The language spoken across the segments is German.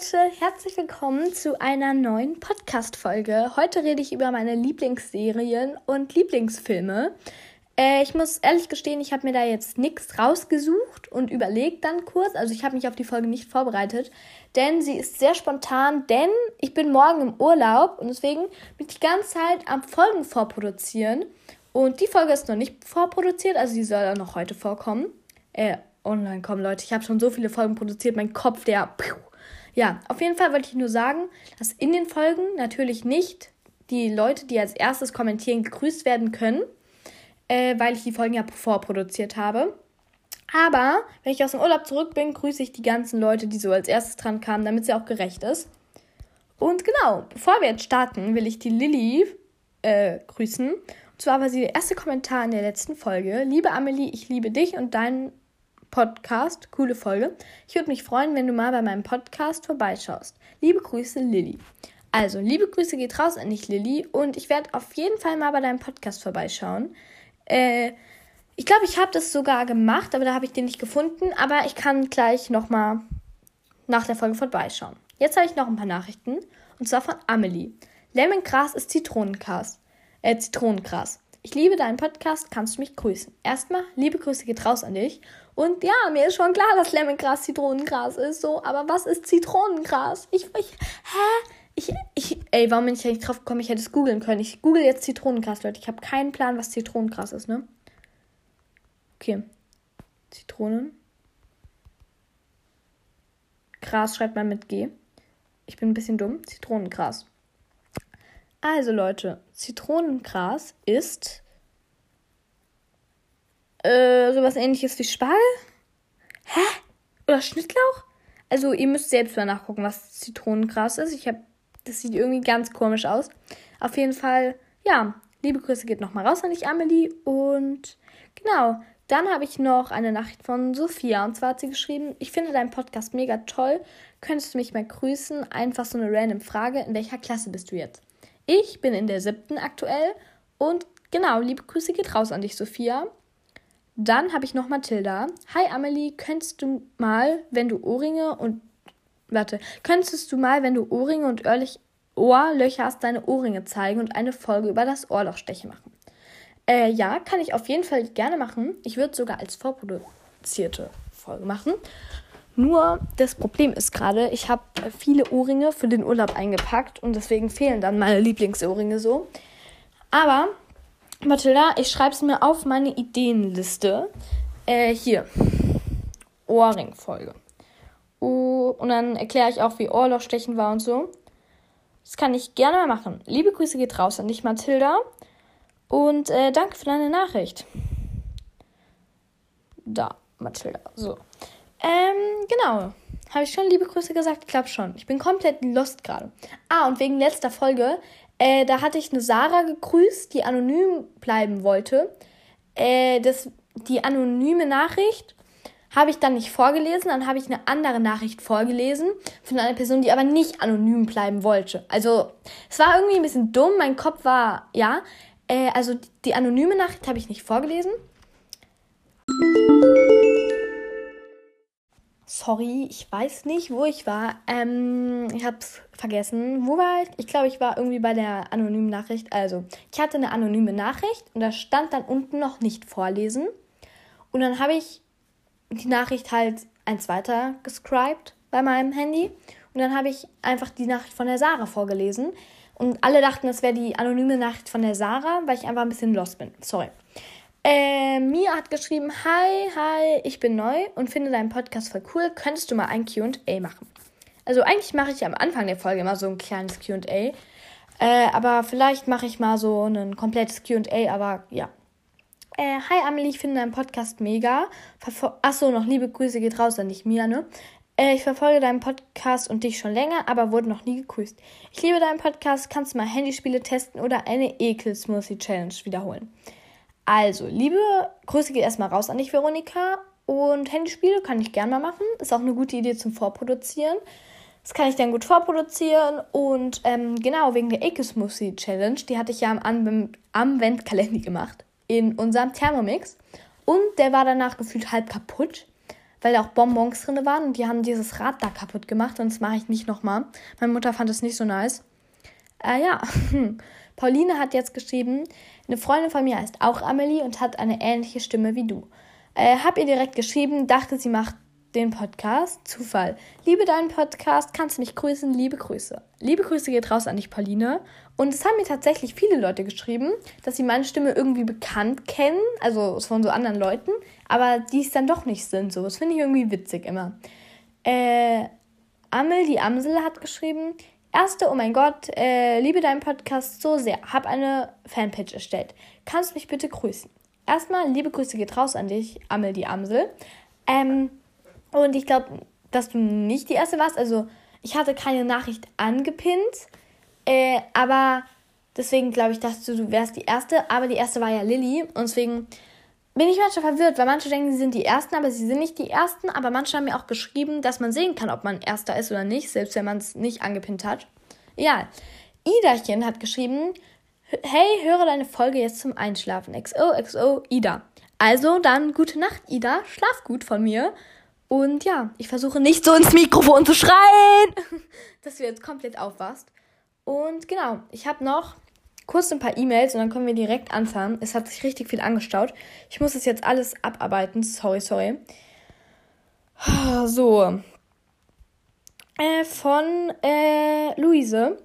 Leute, herzlich willkommen zu einer neuen Podcast-Folge. Heute rede ich über meine Lieblingsserien und Lieblingsfilme. Äh, ich muss ehrlich gestehen, ich habe mir da jetzt nichts rausgesucht und überlegt dann kurz. Also ich habe mich auf die Folge nicht vorbereitet, denn sie ist sehr spontan, denn ich bin morgen im Urlaub und deswegen bin ich die ganze Zeit am Folgen vorproduzieren. Und die Folge ist noch nicht vorproduziert, also sie soll auch noch heute vorkommen. Äh, online kommen, Leute. Ich habe schon so viele Folgen produziert, mein Kopf, der. Ja, auf jeden Fall wollte ich nur sagen, dass in den Folgen natürlich nicht die Leute, die als erstes kommentieren, gegrüßt werden können, äh, weil ich die Folgen ja vorproduziert habe. Aber wenn ich aus dem Urlaub zurück bin, grüße ich die ganzen Leute, die so als erstes dran kamen, damit sie auch gerecht ist. Und genau, bevor wir jetzt starten, will ich die Lilly äh, grüßen. Und zwar war sie der erste Kommentar in der letzten Folge. Liebe Amelie, ich liebe dich und deinen Podcast. Coole Folge. Ich würde mich freuen, wenn du mal bei meinem Podcast vorbeischaust. Liebe Grüße, Lilly. Also, liebe Grüße geht raus an dich, Lilly. Und ich werde auf jeden Fall mal bei deinem Podcast vorbeischauen. Äh, ich glaube, ich habe das sogar gemacht, aber da habe ich den nicht gefunden. Aber ich kann gleich nochmal nach der Folge vorbeischauen. Jetzt habe ich noch ein paar Nachrichten. Und zwar von Amelie. Lemongras ist Zitronengras. Äh, Zitronengras. Ich liebe deinen Podcast, kannst du mich grüßen. Erstmal, liebe Grüße geht raus an dich. Und ja, mir ist schon klar, dass Lemongras Zitronengras ist, so, aber was ist Zitronengras? Ich, ich, hä? Ich, ich, ey, warum bin ich nicht drauf gekommen? Ich hätte es googeln können. Ich google jetzt Zitronengras, Leute. Ich habe keinen Plan, was Zitronengras ist, ne? Okay. Zitronen. Gras schreibt man mit G. Ich bin ein bisschen dumm. Zitronengras. Also Leute, Zitronengras ist äh, sowas ähnliches wie Spargel? Hä? Oder Schnittlauch? Also ihr müsst selbst mal nachgucken, was Zitronengras ist. Ich habe, das sieht irgendwie ganz komisch aus. Auf jeden Fall, ja, liebe Grüße geht nochmal raus an dich, Amelie. Und genau, dann habe ich noch eine Nachricht von Sophia. Und zwar hat sie geschrieben, ich finde deinen Podcast mega toll. Könntest du mich mal grüßen? Einfach so eine random Frage. In welcher Klasse bist du jetzt? Ich bin in der siebten aktuell und genau, liebe Grüße geht raus an dich, Sophia. Dann habe ich noch Mathilda. Hi Amelie, könntest du mal, wenn du Ohrringe und warte, könntest du mal, wenn du Ohrringe und Ohrlich Ohrlöcher hast, deine Ohrringe zeigen und eine Folge über das Ohrlochstechen machen? Äh, ja, kann ich auf jeden Fall gerne machen. Ich würde sogar als vorproduzierte Folge machen. Nur das Problem ist gerade, ich habe viele Ohrringe für den Urlaub eingepackt und deswegen fehlen dann meine Lieblingsohrringe so. Aber, Mathilda, ich schreibe es mir auf meine Ideenliste. Äh, hier. Ohrringfolge. Oh, und dann erkläre ich auch, wie Ohrlochstechen war und so. Das kann ich gerne mal machen. Liebe Grüße geht raus an dich, Mathilda. Und äh, danke für deine Nachricht. Da, Mathilda. So. Ähm, genau. Habe ich schon liebe Grüße gesagt? Glaube schon. Ich bin komplett lost gerade. Ah, und wegen letzter Folge, äh, da hatte ich eine Sarah gegrüßt, die anonym bleiben wollte. Äh, das, die anonyme Nachricht habe ich dann nicht vorgelesen, dann habe ich eine andere Nachricht vorgelesen von einer Person, die aber nicht anonym bleiben wollte. Also, es war irgendwie ein bisschen dumm, mein Kopf war, ja. Äh, also, die anonyme Nachricht habe ich nicht vorgelesen. Sorry, ich weiß nicht, wo ich war. Ähm, ich hab's vergessen. Wo war ich? Ich glaube, ich war irgendwie bei der anonymen Nachricht. Also, ich hatte eine anonyme Nachricht und da stand dann unten noch nicht vorlesen. Und dann habe ich die Nachricht halt eins weiter gescribed bei meinem Handy. Und dann habe ich einfach die Nachricht von der Sarah vorgelesen. Und alle dachten, das wäre die anonyme Nachricht von der Sarah, weil ich einfach ein bisschen lost bin. Sorry. Äh, Mia hat geschrieben, hi, hi, ich bin neu und finde deinen Podcast voll cool. Könntest du mal ein Q&A machen? Also eigentlich mache ich am Anfang der Folge immer so ein kleines Q&A. Äh, aber vielleicht mache ich mal so ein komplettes Q&A, aber ja. Äh, hi Amelie, ich finde deinen Podcast mega. Achso, noch liebe Grüße geht raus an dich, Mia, ne? Äh, ich verfolge deinen Podcast und dich schon länger, aber wurde noch nie gegrüßt. Ich liebe deinen Podcast. Kannst du mal Handyspiele testen oder eine Ekel-Smoothie-Challenge wiederholen? Also, liebe Grüße geht erstmal raus an dich, Veronika. Und Handyspiele kann ich gerne mal machen. Ist auch eine gute Idee zum Vorproduzieren. Das kann ich dann gut vorproduzieren. Und ähm, genau, wegen der Ecosmoothie Challenge, die hatte ich ja am, am Wendkalender gemacht. In unserem Thermomix. Und der war danach gefühlt halb kaputt. weil da auch Bonbons drin waren und die haben dieses Rad da kaputt gemacht und das mache ich nicht nochmal. Meine Mutter fand es nicht so nice. Äh, ja, Pauline hat jetzt geschrieben, eine Freundin von mir heißt auch Amelie und hat eine ähnliche Stimme wie du. Äh, hab ihr direkt geschrieben, dachte, sie macht den Podcast. Zufall. Liebe deinen Podcast, kannst du mich grüßen? Liebe Grüße. Liebe Grüße geht raus an dich, Pauline. Und es haben mir tatsächlich viele Leute geschrieben, dass sie meine Stimme irgendwie bekannt kennen, also von so anderen Leuten, aber die es dann doch nicht sind. So, das finde ich irgendwie witzig immer. Äh, Amel, die Amsel, hat geschrieben, Erste, oh mein Gott, äh, liebe deinen Podcast so sehr. Hab eine Fanpage erstellt. Kannst du mich bitte grüßen? Erstmal, liebe Grüße geht raus an dich, Amel die Amsel. Ähm, und ich glaube, dass du nicht die erste warst. Also ich hatte keine Nachricht angepinnt, äh, aber deswegen glaube ich, dass du, du wärst die erste. Aber die erste war ja Lilly und deswegen bin ich manchmal verwirrt, weil manche denken, sie sind die Ersten, aber sie sind nicht die Ersten. Aber manche haben mir auch geschrieben, dass man sehen kann, ob man Erster ist oder nicht, selbst wenn man es nicht angepinnt hat. Ja, Idachen hat geschrieben, hey, höre deine Folge jetzt zum Einschlafen. XO, XO, Ida. Also dann gute Nacht, Ida. Schlaf gut von mir. Und ja, ich versuche nicht so ins Mikrofon zu schreien, dass du jetzt komplett aufwachst. Und genau, ich habe noch kurz ein paar E-Mails und dann können wir direkt anfangen. Es hat sich richtig viel angestaut. Ich muss das jetzt alles abarbeiten. Sorry, sorry. So. Äh, von äh, Luise.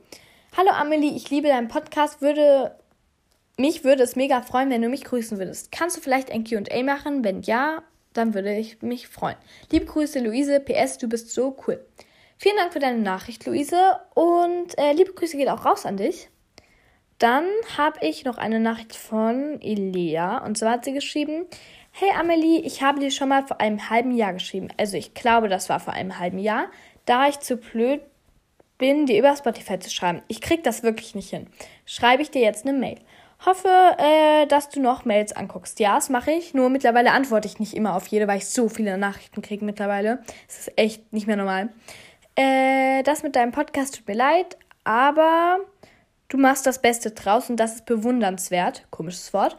Hallo Amelie, ich liebe deinen Podcast. Würde mich würde es mega freuen, wenn du mich grüßen würdest. Kannst du vielleicht ein QA machen? Wenn ja, dann würde ich mich freuen. Liebe Grüße, Luise. PS, du bist so cool. Vielen Dank für deine Nachricht, Luise. Und äh, liebe Grüße geht auch raus an dich. Dann habe ich noch eine Nachricht von Elea. Und zwar hat sie geschrieben: Hey Amelie, ich habe dir schon mal vor einem halben Jahr geschrieben. Also ich glaube, das war vor einem halben Jahr, da ich zu blöd bin, dir über Spotify zu schreiben. Ich krieg das wirklich nicht hin. Schreibe ich dir jetzt eine Mail. Hoffe, äh, dass du noch Mails anguckst. Ja, das mache ich. Nur mittlerweile antworte ich nicht immer auf jede, weil ich so viele Nachrichten kriege mittlerweile. Es ist echt nicht mehr normal. Äh, das mit deinem Podcast tut mir leid, aber du machst das Beste draus und das ist bewundernswert. Komisches Wort.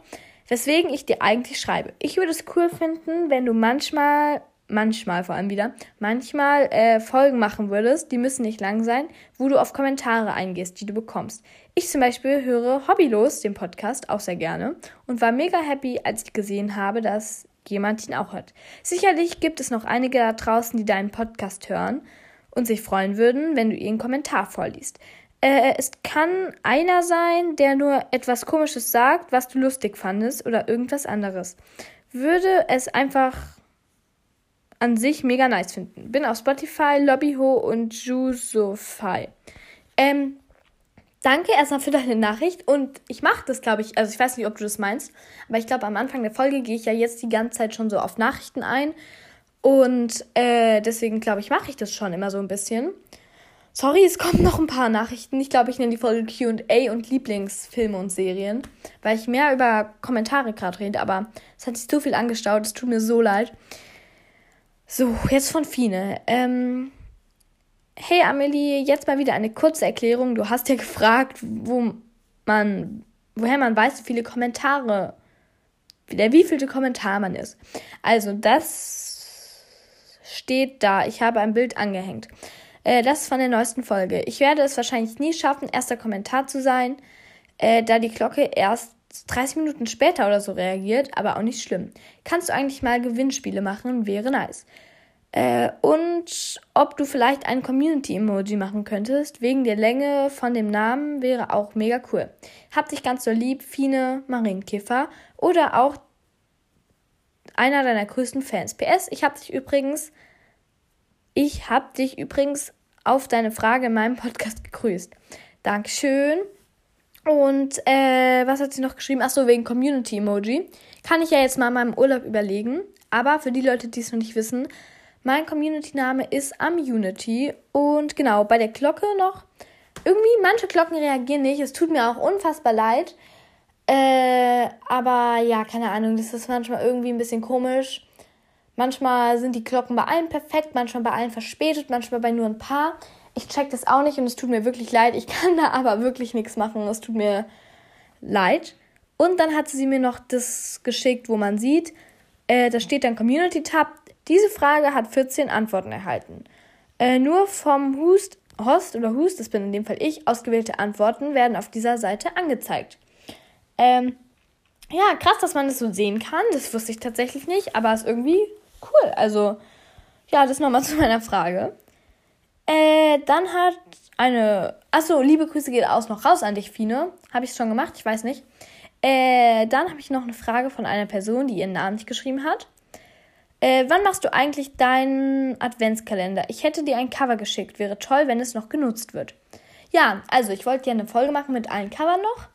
Weswegen ich dir eigentlich schreibe. Ich würde es cool finden, wenn du manchmal manchmal vor allem wieder, manchmal äh, Folgen machen würdest, die müssen nicht lang sein, wo du auf Kommentare eingehst, die du bekommst. Ich zum Beispiel höre Hobbylos, den Podcast, auch sehr gerne und war mega happy, als ich gesehen habe, dass jemand ihn auch hört. Sicherlich gibt es noch einige da draußen, die deinen Podcast hören und sich freuen würden, wenn du ihren Kommentar vorliest. Äh, es kann einer sein, der nur etwas Komisches sagt, was du lustig fandest oder irgendwas anderes. Würde es einfach an sich mega nice finden. Bin auf Spotify, Lobbyho und Jusofy. Ähm, danke erstmal für deine Nachricht und ich mache das, glaube ich, also ich weiß nicht, ob du das meinst, aber ich glaube, am Anfang der Folge gehe ich ja jetzt die ganze Zeit schon so auf Nachrichten ein und äh, deswegen glaube ich, mache ich das schon immer so ein bisschen. Sorry, es kommen noch ein paar Nachrichten. Ich glaube, ich nenne die Folge QA und Lieblingsfilme und Serien, weil ich mehr über Kommentare gerade rede, aber es hat sich so viel angestaut, es tut mir so leid. So, jetzt von Fine. Ähm, hey Amelie, jetzt mal wieder eine kurze Erklärung. Du hast ja gefragt, wo man, woher man weiß, wie viele Kommentare, der wievielte Kommentar man ist. Also, das steht da. Ich habe ein Bild angehängt. Äh, das ist von der neuesten Folge. Ich werde es wahrscheinlich nie schaffen, erster Kommentar zu sein, äh, da die Glocke erst 30 Minuten später oder so reagiert, aber auch nicht schlimm. Kannst du eigentlich mal Gewinnspiele machen? Wäre nice. Äh, und ob du vielleicht ein Community-Emoji machen könntest, wegen der Länge von dem Namen, wäre auch mega cool. Hab dich ganz so lieb, Fine Marienkiffer. Oder auch einer deiner größten Fans. PS, ich hab dich übrigens, ich hab dich übrigens auf deine Frage in meinem Podcast gegrüßt. Dankeschön. Und äh, was hat sie noch geschrieben? Achso, wegen Community-Emoji. Kann ich ja jetzt mal in meinem Urlaub überlegen. Aber für die Leute, die es noch nicht wissen, mein Community-Name ist Amunity. Und genau, bei der Glocke noch. Irgendwie, manche Glocken reagieren nicht. Es tut mir auch unfassbar leid. Äh, aber ja, keine Ahnung, das ist manchmal irgendwie ein bisschen komisch. Manchmal sind die Glocken bei allen perfekt, manchmal bei allen verspätet, manchmal bei nur ein paar. Ich check das auch nicht und es tut mir wirklich leid. Ich kann da aber wirklich nichts machen. Es tut mir leid. Und dann hat sie mir noch das geschickt, wo man sieht, äh, da steht dann Community Tab. Diese Frage hat 14 Antworten erhalten. Äh, nur vom Hust, Host oder Hust, das bin in dem Fall ich, ausgewählte Antworten werden auf dieser Seite angezeigt. Ähm, ja, krass, dass man das so sehen kann. Das wusste ich tatsächlich nicht, aber ist irgendwie cool. Also, ja, das nochmal zu meiner Frage. Äh, dann hat eine. Achso, liebe Grüße geht aus noch raus an dich, Fine. Habe ich schon gemacht? Ich weiß nicht. Äh, dann habe ich noch eine Frage von einer Person, die ihren Namen nicht geschrieben hat. Äh, wann machst du eigentlich deinen Adventskalender? Ich hätte dir ein Cover geschickt. Wäre toll, wenn es noch genutzt wird. Ja, also ich wollte dir eine Folge machen mit allen Covern noch.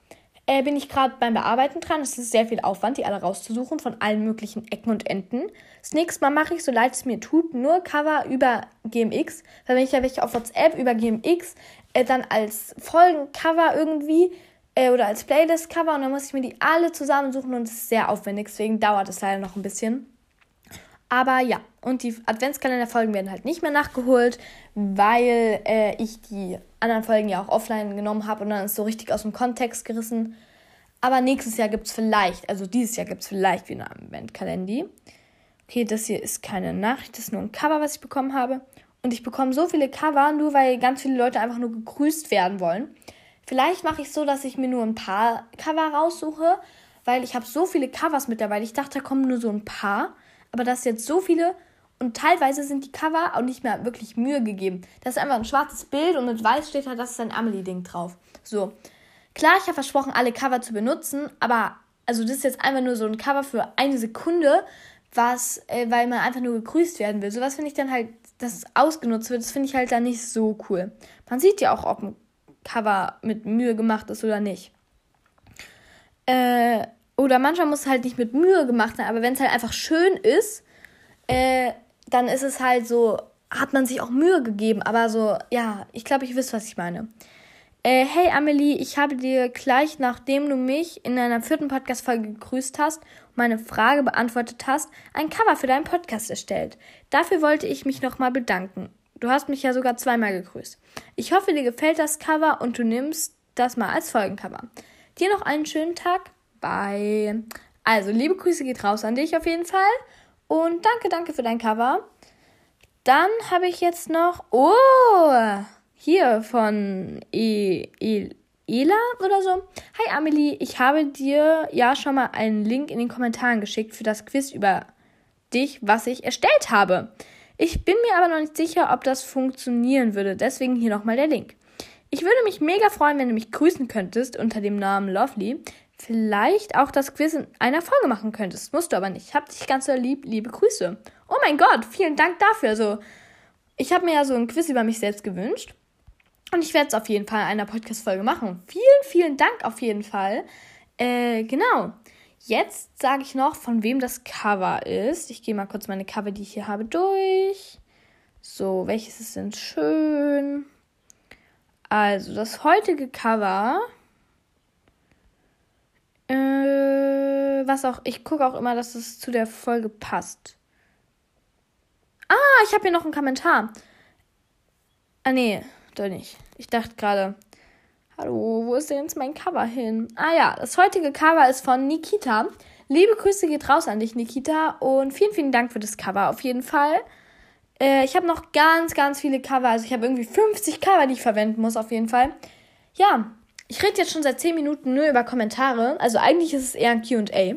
Äh, bin ich gerade beim Bearbeiten dran. Es ist sehr viel Aufwand, die alle rauszusuchen von allen möglichen Ecken und Enden. Das nächste Mal mache ich, so leid es mir tut, nur Cover über GMX. Weil wenn ich ja welche auf WhatsApp über GMX äh, dann als Folgencover irgendwie äh, oder als Playlist-Cover und dann muss ich mir die alle zusammensuchen und es ist sehr aufwendig. Deswegen dauert es leider noch ein bisschen. Aber ja, und die Adventskalender-Folgen werden halt nicht mehr nachgeholt, weil äh, ich die anderen Folgen ja auch offline genommen habe und dann ist so richtig aus dem Kontext gerissen. Aber nächstes Jahr gibt es vielleicht, also dieses Jahr gibt es vielleicht wieder einen Adventskalender. Okay, das hier ist keine Nachricht, das ist nur ein Cover, was ich bekommen habe. Und ich bekomme so viele Cover, nur weil ganz viele Leute einfach nur gegrüßt werden wollen. Vielleicht mache ich so, dass ich mir nur ein paar Cover raussuche, weil ich habe so viele Covers mittlerweile. Ich dachte, da kommen nur so ein paar aber das jetzt so viele und teilweise sind die Cover auch nicht mehr wirklich Mühe gegeben. Das ist einfach ein schwarzes Bild und mit weiß steht da, das ist ein Amelie-Ding drauf. So. Klar, ich habe versprochen, alle Cover zu benutzen, aber also das ist jetzt einfach nur so ein Cover für eine Sekunde, was, äh, weil man einfach nur gegrüßt werden will. Sowas finde ich dann halt, dass es ausgenutzt wird, das finde ich halt dann nicht so cool. Man sieht ja auch, ob ein Cover mit Mühe gemacht ist oder nicht. Äh, oder manchmal muss es halt nicht mit Mühe gemacht sein, aber wenn es halt einfach schön ist, äh, dann ist es halt so, hat man sich auch Mühe gegeben. Aber so, ja, ich glaube, ich wisst, was ich meine. Äh, hey Amelie, ich habe dir gleich, nachdem du mich in einer vierten Podcast-Folge gegrüßt hast und meine Frage beantwortet hast, ein Cover für deinen Podcast erstellt. Dafür wollte ich mich nochmal bedanken. Du hast mich ja sogar zweimal gegrüßt. Ich hoffe, dir gefällt das Cover und du nimmst das mal als Folgencover. Dir noch einen schönen Tag bei. Also, liebe Grüße geht raus an dich auf jeden Fall. Und danke, danke für dein Cover. Dann habe ich jetzt noch. Oh! Hier von e e Ela oder so. Hi Amelie, ich habe dir ja schon mal einen Link in den Kommentaren geschickt für das Quiz über dich, was ich erstellt habe. Ich bin mir aber noch nicht sicher, ob das funktionieren würde. Deswegen hier nochmal der Link. Ich würde mich mega freuen, wenn du mich grüßen könntest unter dem Namen Lovely vielleicht auch das Quiz in einer Folge machen könntest. Musst du aber nicht. Hab dich ganz so lieb. Liebe Grüße. Oh mein Gott, vielen Dank dafür. Also, ich habe mir ja so ein Quiz über mich selbst gewünscht. Und ich werde es auf jeden Fall in einer Podcast-Folge machen. Vielen, vielen Dank auf jeden Fall. Äh, genau. Jetzt sage ich noch, von wem das Cover ist. Ich gehe mal kurz meine Cover, die ich hier habe, durch. So, welches ist denn schön? Also, das heutige Cover äh, was auch, ich gucke auch immer, dass es zu der Folge passt. Ah, ich habe hier noch einen Kommentar. Ah, nee, doch nicht. Ich dachte gerade, hallo, wo ist denn jetzt mein Cover hin? Ah ja, das heutige Cover ist von Nikita. Liebe Grüße geht raus an dich, Nikita. Und vielen, vielen Dank für das Cover auf jeden Fall. Äh, ich habe noch ganz, ganz viele Cover. Also ich habe irgendwie 50 Cover, die ich verwenden muss auf jeden Fall. Ja, ich rede jetzt schon seit 10 Minuten nur über Kommentare. Also eigentlich ist es eher ein QA.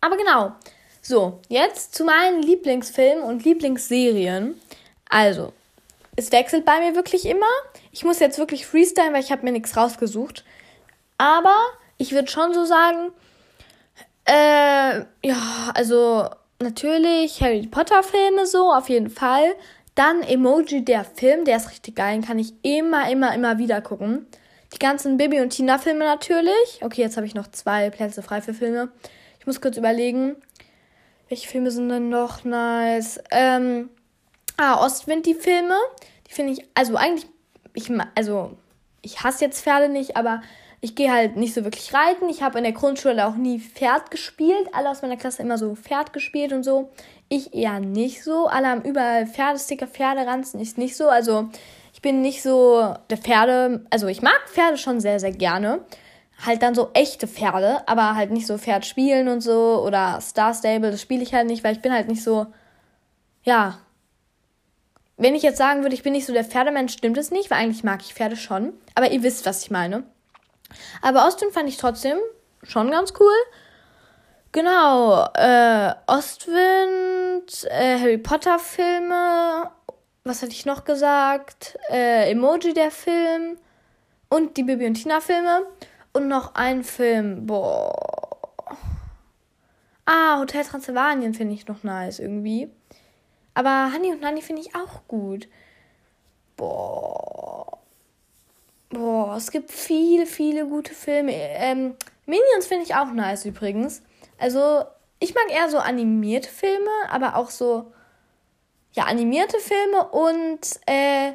Aber genau. So, jetzt zu meinen Lieblingsfilmen und Lieblingsserien. Also, es wechselt bei mir wirklich immer. Ich muss jetzt wirklich freestylen, weil ich habe mir nichts rausgesucht. Aber ich würde schon so sagen, äh, ja, also natürlich Harry Potter Filme so, auf jeden Fall. Dann Emoji der Film, der ist richtig geil, den kann ich immer, immer, immer wieder gucken. Die ganzen Bibi und Tina Filme natürlich. Okay, jetzt habe ich noch zwei Plätze frei für Filme. Ich muss kurz überlegen, welche Filme sind denn noch nice? Ähm, ah, Ostwind die Filme. Die finde ich, also eigentlich, ich, also ich hasse jetzt Pferde nicht, aber ich gehe halt nicht so wirklich reiten. Ich habe in der Grundschule auch nie Pferd gespielt. Alle aus meiner Klasse immer so Pferd gespielt und so. Ich eher nicht so. Alle haben überall Pferdesticker, Pferderanzen. Ich nicht so. Also bin nicht so der Pferde, also ich mag Pferde schon sehr, sehr gerne. Halt dann so echte Pferde, aber halt nicht so Pferd spielen und so oder Star Stable, das spiele ich halt nicht, weil ich bin halt nicht so ja. Wenn ich jetzt sagen würde, ich bin nicht so der Pferdemensch, stimmt es nicht, weil eigentlich mag ich Pferde schon. Aber ihr wisst, was ich meine. Aber Ostwind fand ich trotzdem schon ganz cool. Genau, äh, Ostwind, äh, Harry Potter Filme, was hatte ich noch gesagt? Äh, Emoji der Film und die Bibi und Tina Filme und noch ein Film, boah. Ah, Hotel Transylvanien finde ich noch nice irgendwie. Aber Honey und Nanny finde ich auch gut. Boah. Boah, es gibt viele, viele gute Filme. Ähm, Minions finde ich auch nice übrigens. Also, ich mag eher so animierte Filme, aber auch so, ja, animierte Filme und äh,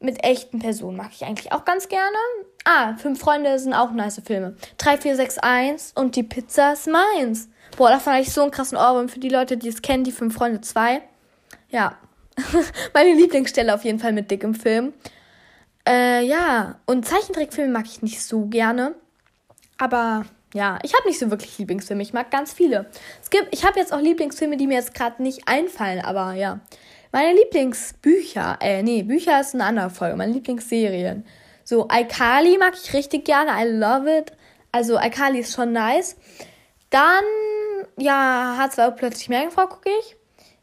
mit echten Personen mag ich eigentlich auch ganz gerne. Ah, Fünf Freunde sind auch nice Filme. 3461 und die Pizza ist meins. Boah, da fand ich so einen krassen Ohrwurm für die Leute, die es kennen, die Fünf Freunde 2. Ja. Meine Lieblingsstelle auf jeden Fall mit Dick im Film. Äh, ja. Und Zeichentrickfilme mag ich nicht so gerne. Aber ja, ich habe nicht so wirklich Lieblingsfilme. Ich mag ganz viele. Es gibt, ich habe jetzt auch Lieblingsfilme, die mir jetzt gerade nicht einfallen, aber ja. Meine Lieblingsbücher, äh, nee, Bücher ist eine andere Folge. Meine Lieblingsserien. So, iCarly mag ich richtig gerne. I love it. Also, iCarly ist schon nice. Dann, ja, H2O plötzlich Meerjungfrau gucke ich.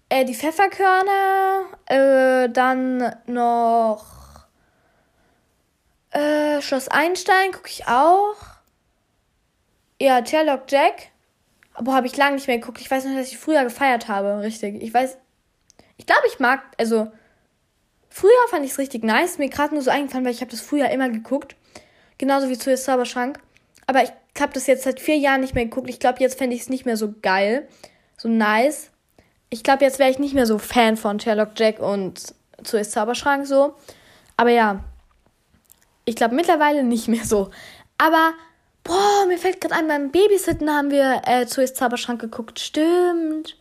Äh, die Pfefferkörner. Äh, dann noch äh, Schloss Einstein gucke ich auch. Ja, Sherlock Jack. Boah, habe ich lange nicht mehr geguckt. Ich weiß noch, dass ich früher gefeiert habe, richtig. Ich weiß. Ich glaube, ich mag, also. Früher fand ich es richtig nice. Mir gerade nur so eingefallen, weil ich habe das früher immer geguckt. Genauso wie zu Zauberschrank. Aber ich habe das jetzt seit vier Jahren nicht mehr geguckt. Ich glaube, jetzt fände ich es nicht mehr so geil. So nice. Ich glaube, jetzt wäre ich nicht mehr so Fan von Sherlock Jack und zu Zauberschrank so. Aber ja. Ich glaube mittlerweile nicht mehr so. Aber Boah, mir fällt gerade ein, beim Babysitten haben wir äh, zu Zauberschrank geguckt. Stimmt.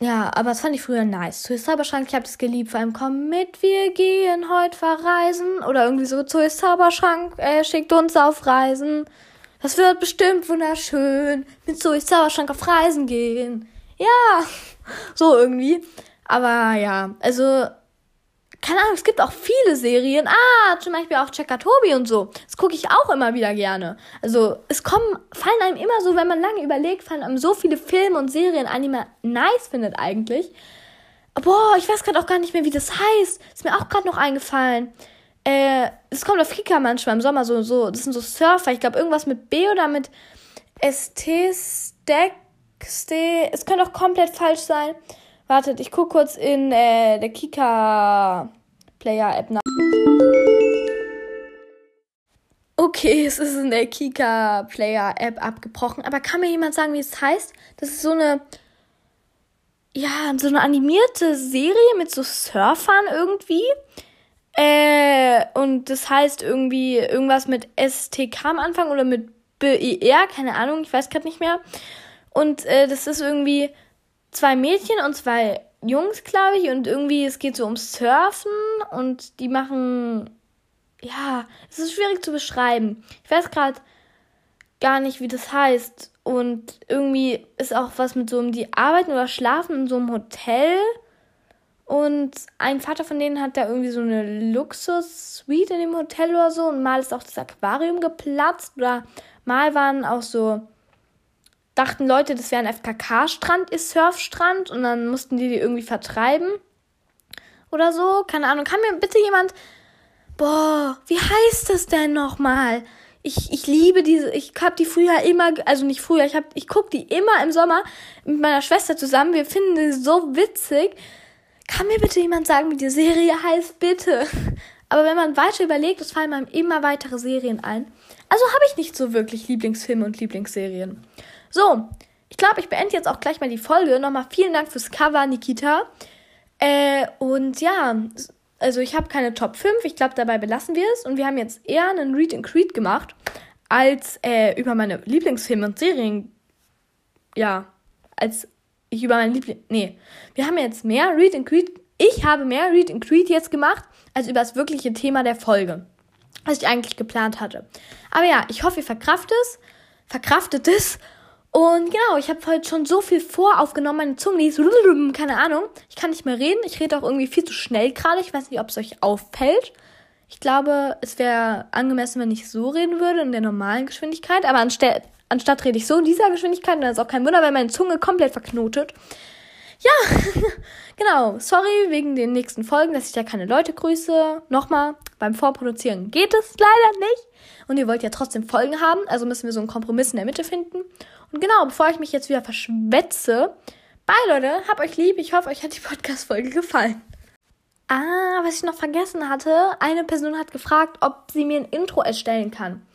Ja, aber das fand ich früher nice. Zu Zauberschrank, ich habe das geliebt. Vor allem, komm mit, wir gehen heute verreisen. Oder irgendwie so, zu Zauberschrank äh, schickt uns auf Reisen. Das wird bestimmt wunderschön. Mit Zoe Zauberschrank auf Reisen gehen. Ja, so irgendwie. Aber ja, also keine Ahnung, es gibt auch viele Serien. Ah, zum Beispiel auch Checker Tobi und so. Das gucke ich auch immer wieder gerne. Also, es kommen, fallen einem immer so, wenn man lange überlegt, fallen einem so viele Filme und Serien an, die man nice findet eigentlich. Boah, ich weiß gerade auch gar nicht mehr, wie das heißt. Ist mir auch gerade noch eingefallen. Äh, es kommt auf Kika manchmal im Sommer so, so, das sind so Surfer. Ich glaube, irgendwas mit B oder mit ST, Stack, Es könnte auch komplett falsch sein. Wartet, ich gucke kurz in äh, der Kika Player App nach. Okay, es ist in der Kika Player App abgebrochen. Aber kann mir jemand sagen, wie es heißt? Das ist so eine. Ja, so eine animierte Serie mit so Surfern irgendwie. Äh, und das heißt irgendwie irgendwas mit STK am Anfang oder mit BER, keine Ahnung, ich weiß gerade nicht mehr. Und äh, das ist irgendwie zwei Mädchen und zwei Jungs, glaube ich, und irgendwie es geht so ums Surfen und die machen ja, es ist schwierig zu beschreiben. Ich weiß gerade gar nicht, wie das heißt. Und irgendwie ist auch was mit so um die arbeiten oder schlafen in so einem Hotel. Und ein Vater von denen hat da irgendwie so eine Luxus-Suite in dem Hotel oder so. Und mal ist auch das Aquarium geplatzt. Oder mal waren auch so dachten Leute, das wäre ein FKK-Strand, ist Surfstrand und dann mussten die die irgendwie vertreiben oder so. Keine Ahnung. Kann mir bitte jemand. Boah, wie heißt das denn nochmal? Ich, ich liebe diese, ich hab die früher immer, also nicht früher, ich hab, ich guck die immer im Sommer mit meiner Schwester zusammen. Wir finden die so witzig. Kann mir bitte jemand sagen, wie die Serie heißt? Bitte. Aber wenn man weiter überlegt, es fallen einem immer weitere Serien ein. Also habe ich nicht so wirklich Lieblingsfilme und Lieblingsserien. So, ich glaube, ich beende jetzt auch gleich mal die Folge. Nochmal vielen Dank fürs Cover, Nikita. Äh, und ja, also ich habe keine Top 5. Ich glaube, dabei belassen wir es. Und wir haben jetzt eher einen Read and Creed gemacht, als äh, über meine Lieblingsfilme und Serien. Ja, als ich über meine Lieblings... Nee, wir haben jetzt mehr Read and Creed... Ich habe mehr Read and Creed jetzt gemacht, als über das wirkliche Thema der Folge. Was ich eigentlich geplant hatte. Aber ja, ich hoffe, ihr verkraftet es. Verkraftet es. Und genau, ich habe heute schon so viel voraufgenommen, meine Zunge, die ist, keine Ahnung. Ich kann nicht mehr reden. Ich rede auch irgendwie viel zu schnell gerade. Ich weiß nicht, ob es euch auffällt. Ich glaube, es wäre angemessen, wenn ich so reden würde, in der normalen Geschwindigkeit. Aber anstatt, anstatt rede ich so in dieser Geschwindigkeit. Das ist auch kein Wunder, weil meine Zunge komplett verknotet. Ja, genau. Sorry wegen den nächsten Folgen, dass ich da keine Leute grüße. Nochmal, beim Vorproduzieren geht es leider nicht. Und ihr wollt ja trotzdem Folgen haben. Also müssen wir so einen Kompromiss in der Mitte finden. Und genau, bevor ich mich jetzt wieder verschwätze, bye Leute, hab euch lieb. Ich hoffe, euch hat die Podcast-Folge gefallen. Ah, was ich noch vergessen hatte, eine Person hat gefragt, ob sie mir ein Intro erstellen kann.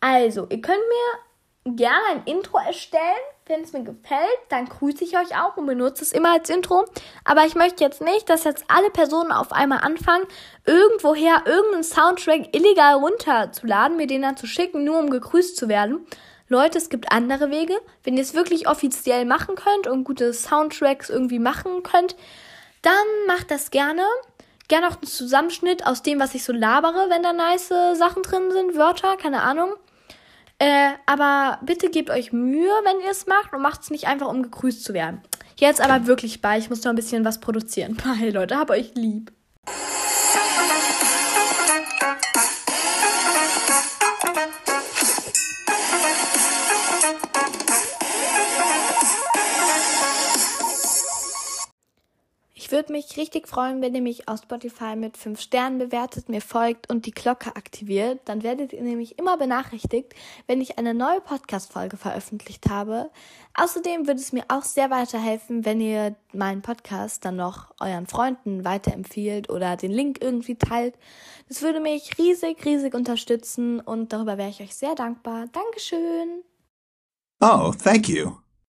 Also, ihr könnt mir gerne ein Intro erstellen. Wenn es mir gefällt, dann grüße ich euch auch und benutze es immer als Intro. Aber ich möchte jetzt nicht, dass jetzt alle Personen auf einmal anfangen, irgendwoher irgendeinen Soundtrack illegal runterzuladen, mir den dann zu schicken, nur um gegrüßt zu werden. Leute, es gibt andere Wege. Wenn ihr es wirklich offiziell machen könnt und gute Soundtracks irgendwie machen könnt, dann macht das gerne. Gerne auch einen Zusammenschnitt aus dem, was ich so labere, wenn da nice Sachen drin sind, Wörter, keine Ahnung. Äh, aber bitte gebt euch Mühe, wenn ihr es macht und macht es nicht einfach, um gegrüßt zu werden. Jetzt aber wirklich bei. Ich muss noch ein bisschen was produzieren. Bye, Leute. Hab euch lieb. Würde mich richtig freuen, wenn ihr mich auf Spotify mit 5 Sternen bewertet, mir folgt und die Glocke aktiviert. Dann werdet ihr nämlich immer benachrichtigt, wenn ich eine neue Podcast-Folge veröffentlicht habe. Außerdem würde es mir auch sehr weiterhelfen, wenn ihr meinen Podcast dann noch euren Freunden weiterempfiehlt oder den Link irgendwie teilt. Das würde mich riesig, riesig unterstützen und darüber wäre ich euch sehr dankbar. Dankeschön. Oh, thank you.